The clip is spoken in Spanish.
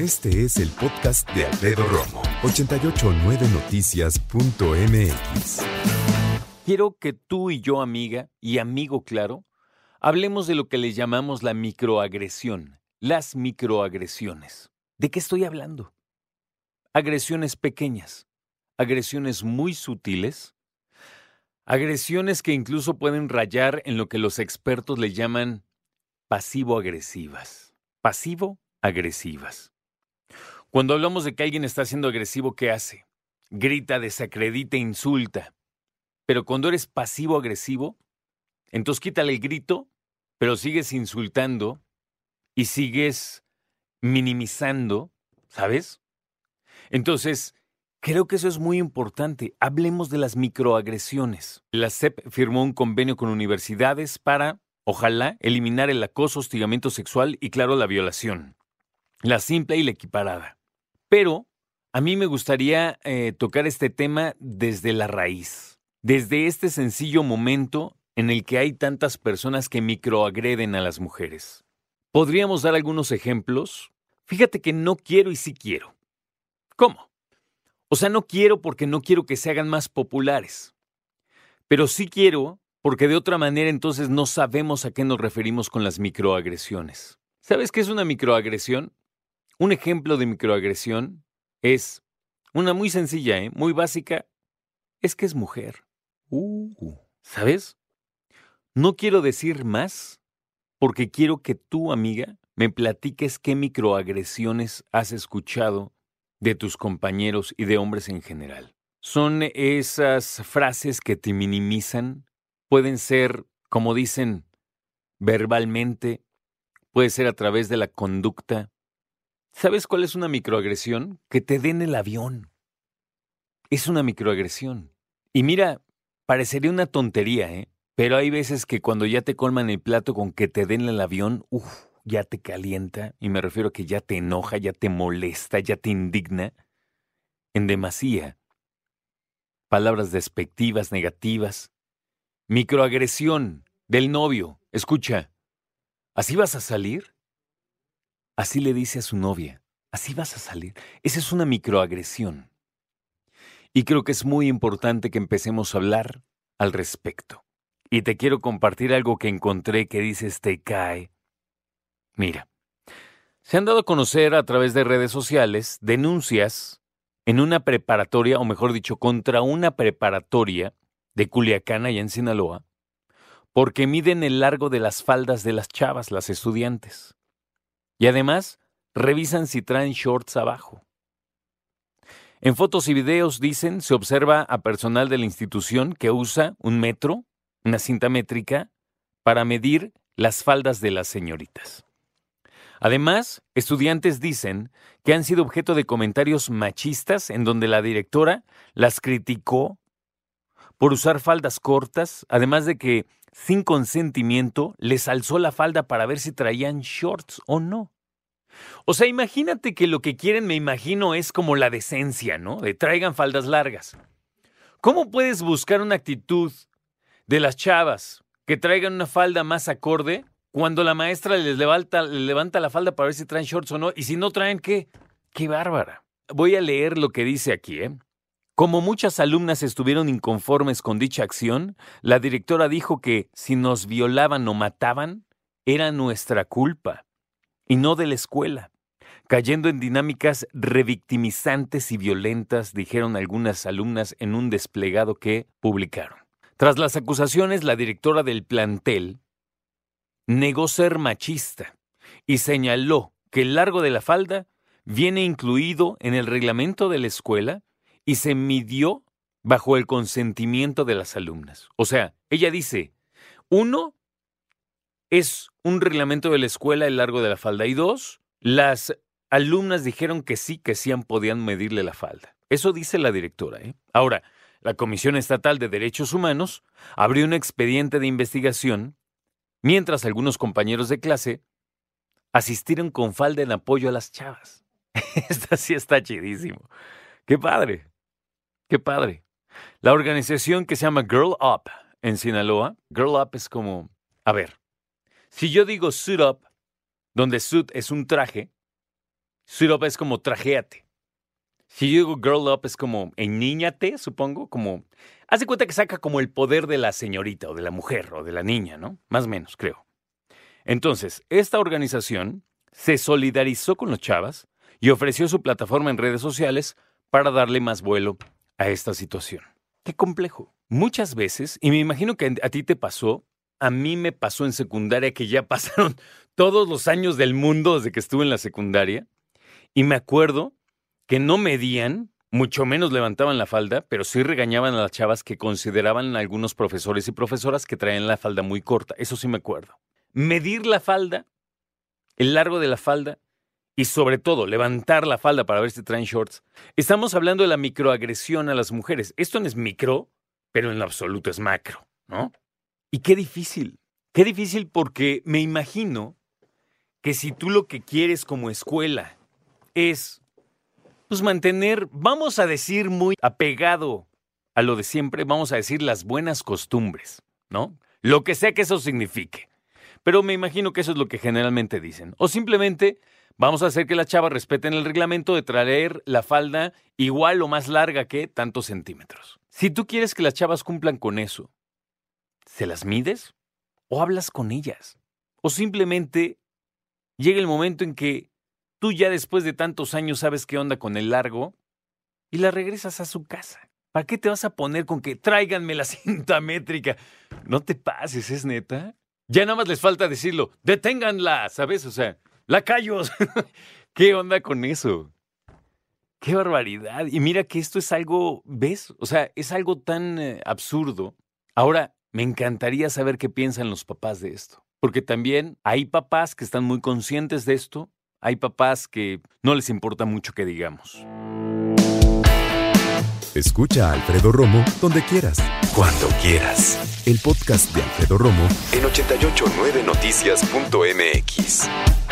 Este es el podcast de Alfredo Romo, 889noticias.mx. Quiero que tú y yo, amiga y amigo claro, hablemos de lo que le llamamos la microagresión, las microagresiones. ¿De qué estoy hablando? Agresiones pequeñas, agresiones muy sutiles, agresiones que incluso pueden rayar en lo que los expertos le llaman pasivo-agresivas. Pasivo-agresivas. Cuando hablamos de que alguien está siendo agresivo, ¿qué hace? Grita, desacredita, insulta. Pero cuando eres pasivo-agresivo, entonces quítale el grito, pero sigues insultando y sigues minimizando, ¿sabes? Entonces, creo que eso es muy importante. Hablemos de las microagresiones. La CEP firmó un convenio con universidades para, ojalá, eliminar el acoso, hostigamiento sexual y, claro, la violación. La simple y la equiparada. Pero a mí me gustaría eh, tocar este tema desde la raíz, desde este sencillo momento en el que hay tantas personas que microagreden a las mujeres. ¿Podríamos dar algunos ejemplos? Fíjate que no quiero y sí quiero. ¿Cómo? O sea, no quiero porque no quiero que se hagan más populares. Pero sí quiero porque de otra manera entonces no sabemos a qué nos referimos con las microagresiones. ¿Sabes qué es una microagresión? Un ejemplo de microagresión es una muy sencilla, ¿eh? muy básica, es que es mujer. Uh, ¿Sabes? No quiero decir más porque quiero que tú, amiga, me platiques qué microagresiones has escuchado de tus compañeros y de hombres en general. Son esas frases que te minimizan, pueden ser, como dicen, verbalmente, puede ser a través de la conducta, ¿Sabes cuál es una microagresión? Que te den el avión. Es una microagresión. Y mira, parecería una tontería, ¿eh? Pero hay veces que cuando ya te colman el plato con que te den el avión, uff, ya te calienta, y me refiero a que ya te enoja, ya te molesta, ya te indigna, en demasía. Palabras despectivas, negativas. Microagresión del novio. Escucha, ¿así vas a salir? Así le dice a su novia, así vas a salir. Esa es una microagresión. Y creo que es muy importante que empecemos a hablar al respecto. Y te quiero compartir algo que encontré que dice este cae. Mira, se han dado a conocer a través de redes sociales denuncias en una preparatoria, o mejor dicho, contra una preparatoria de Culiacán, allá en Sinaloa, porque miden el largo de las faldas de las chavas, las estudiantes. Y además, revisan si traen shorts abajo. En fotos y videos, dicen, se observa a personal de la institución que usa un metro, una cinta métrica, para medir las faldas de las señoritas. Además, estudiantes dicen que han sido objeto de comentarios machistas en donde la directora las criticó por usar faldas cortas, además de que sin consentimiento, les alzó la falda para ver si traían shorts o no. O sea, imagínate que lo que quieren, me imagino, es como la decencia, ¿no? De traigan faldas largas. ¿Cómo puedes buscar una actitud de las chavas que traigan una falda más acorde cuando la maestra les levanta, levanta la falda para ver si traen shorts o no? Y si no traen, ¿qué? ¡Qué bárbara! Voy a leer lo que dice aquí, ¿eh? Como muchas alumnas estuvieron inconformes con dicha acción, la directora dijo que si nos violaban o mataban, era nuestra culpa, y no de la escuela. Cayendo en dinámicas revictimizantes y violentas, dijeron algunas alumnas en un desplegado que publicaron. Tras las acusaciones, la directora del plantel negó ser machista y señaló que el largo de la falda viene incluido en el reglamento de la escuela y se midió bajo el consentimiento de las alumnas. O sea, ella dice, uno, es un reglamento de la escuela el largo de la falda y dos, las alumnas dijeron que sí, que sí podían medirle la falda. Eso dice la directora. ¿eh? Ahora, la Comisión Estatal de Derechos Humanos abrió un expediente de investigación mientras algunos compañeros de clase asistieron con falda en apoyo a las chavas. Esta sí está chidísimo. Qué padre. Qué padre. La organización que se llama Girl Up en Sinaloa, Girl Up es como, a ver, si yo digo suit up, donde suit es un traje, Suit up es como trajéate. Si yo digo girl up es como enníñate, supongo, como... Haz de cuenta que saca como el poder de la señorita o de la mujer o de la niña, ¿no? Más o menos, creo. Entonces, esta organización se solidarizó con los chavas y ofreció su plataforma en redes sociales para darle más vuelo a esta situación. Qué complejo. Muchas veces, y me imagino que a ti te pasó, a mí me pasó en secundaria que ya pasaron todos los años del mundo desde que estuve en la secundaria, y me acuerdo que no medían, mucho menos levantaban la falda, pero sí regañaban a las chavas que consideraban algunos profesores y profesoras que traían la falda muy corta. Eso sí me acuerdo. Medir la falda, el largo de la falda, y sobre todo levantar la falda para ver si traen shorts. Estamos hablando de la microagresión a las mujeres. Esto no es micro, pero en lo absoluto es macro, ¿no? Y qué difícil, qué difícil porque me imagino que si tú lo que quieres como escuela es, pues mantener, vamos a decir muy apegado a lo de siempre, vamos a decir las buenas costumbres, ¿no? Lo que sea que eso signifique. Pero me imagino que eso es lo que generalmente dicen. O simplemente vamos a hacer que las chavas respeten el reglamento de traer la falda igual o más larga que tantos centímetros. Si tú quieres que las chavas cumplan con eso, ¿se las mides? ¿O hablas con ellas? ¿O simplemente llega el momento en que tú ya después de tantos años sabes qué onda con el largo y la regresas a su casa? ¿Para qué te vas a poner con que tráiganme la cinta métrica? No te pases, es neta. Ya nada más les falta decirlo, deténganla, ¿sabes? O sea, la callos. ¿Qué onda con eso? Qué barbaridad. Y mira que esto es algo, ¿ves? O sea, es algo tan eh, absurdo. Ahora, me encantaría saber qué piensan los papás de esto. Porque también hay papás que están muy conscientes de esto. Hay papás que no les importa mucho que digamos. Escucha a Alfredo Romo donde quieras. Cuando quieras. El podcast de Alfredo Romo en 889noticias.mx.